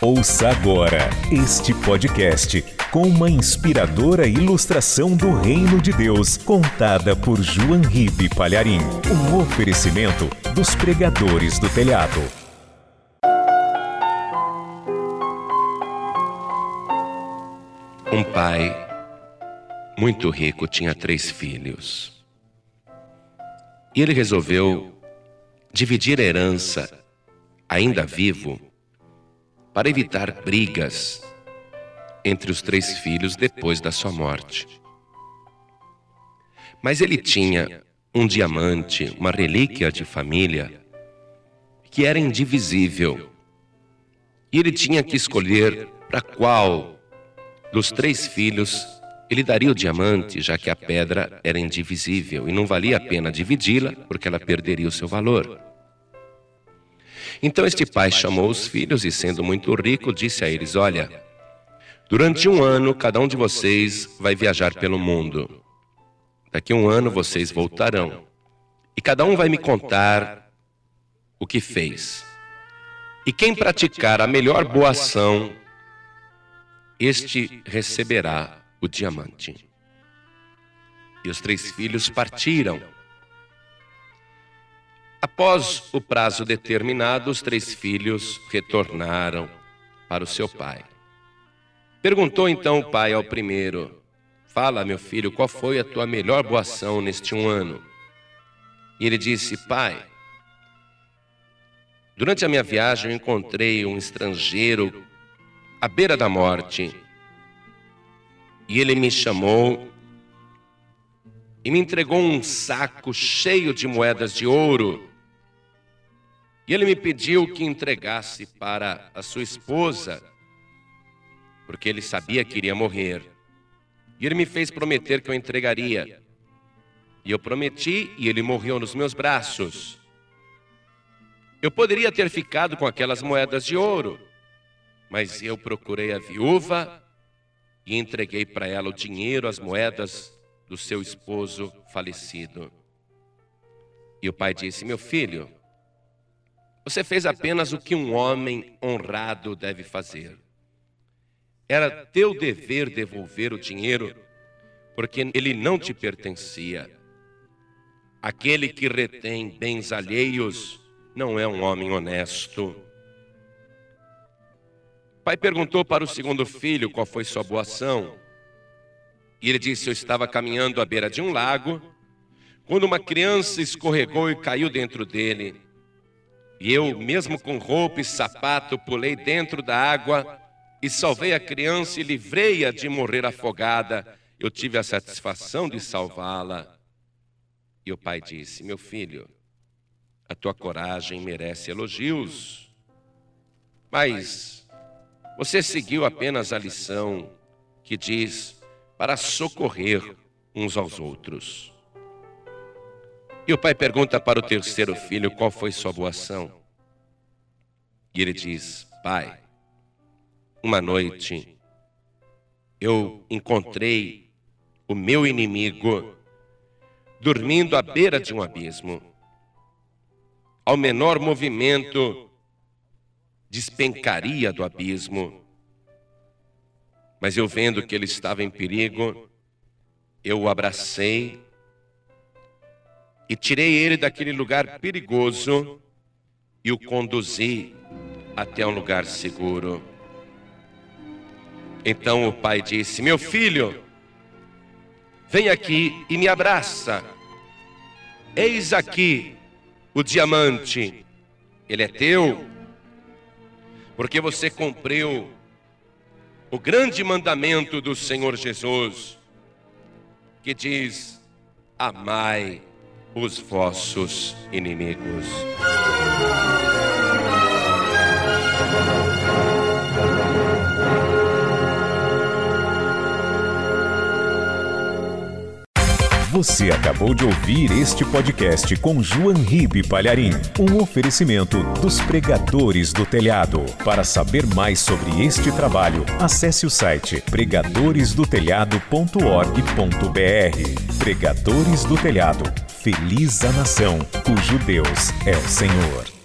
Ouça agora este podcast com uma inspiradora ilustração do Reino de Deus, contada por João Ribe Palharim. Um oferecimento dos pregadores do telhado. Um pai muito rico tinha três filhos. E ele resolveu dividir a herança, ainda vivo, para evitar brigas entre os três filhos depois da sua morte. Mas ele tinha um diamante, uma relíquia de família, que era indivisível. E ele tinha que escolher para qual dos três filhos ele daria o diamante, já que a pedra era indivisível e não valia a pena dividi-la, porque ela perderia o seu valor. Então este pai chamou os filhos e, sendo muito rico, disse a eles: Olha, durante um ano cada um de vocês vai viajar pelo mundo. Daqui a um ano vocês voltarão e cada um vai me contar o que fez. E quem praticar a melhor boa ação, este receberá o diamante. E os três filhos partiram Após o prazo determinado, os três filhos retornaram para o seu pai. Perguntou então o pai ao primeiro: Fala, meu filho, qual foi a tua melhor boa ação neste um ano? E ele disse: Pai, durante a minha viagem eu encontrei um estrangeiro à beira da morte. E ele me chamou e me entregou um saco cheio de moedas de ouro e ele me pediu que entregasse para a sua esposa, porque ele sabia que iria morrer. E ele me fez prometer que eu entregaria. E eu prometi e ele morreu nos meus braços. Eu poderia ter ficado com aquelas moedas de ouro, mas eu procurei a viúva e entreguei para ela o dinheiro, as moedas do seu esposo falecido. E o pai disse: Meu filho, você fez apenas o que um homem honrado deve fazer. Era teu dever devolver o dinheiro, porque ele não te pertencia. Aquele que retém bens alheios não é um homem honesto. Pai perguntou para o segundo filho qual foi sua boa ação. E ele disse: Eu estava caminhando à beira de um lago, quando uma criança escorregou e caiu dentro dele. E eu, mesmo com roupa e sapato, pulei dentro da água e salvei a criança e livrei-a de morrer afogada. Eu tive a satisfação de salvá-la. E o pai disse: Meu filho, a tua coragem merece elogios, mas você seguiu apenas a lição que diz para socorrer uns aos outros. E o pai pergunta para o terceiro filho qual foi sua boa ação. E ele diz: Pai, uma noite eu encontrei o meu inimigo dormindo à beira de um abismo. Ao menor movimento, despencaria do abismo. Mas eu vendo que ele estava em perigo, eu o abracei e tirei ele daquele lugar perigoso e o conduzi até um lugar seguro. Então o pai disse: Meu filho, vem aqui e me abraça. Eis aqui o diamante, ele é teu, porque você cumpriu o grande mandamento do Senhor Jesus, que diz: Amai os vossos inimigos. Você acabou de ouvir este podcast com João Ribe Palharim, um oferecimento dos pregadores do telhado. Para saber mais sobre este trabalho, acesse o site pregadoresdotelhado.org.br. Pregadores do Telhado, feliz a nação cujo Deus é o Senhor.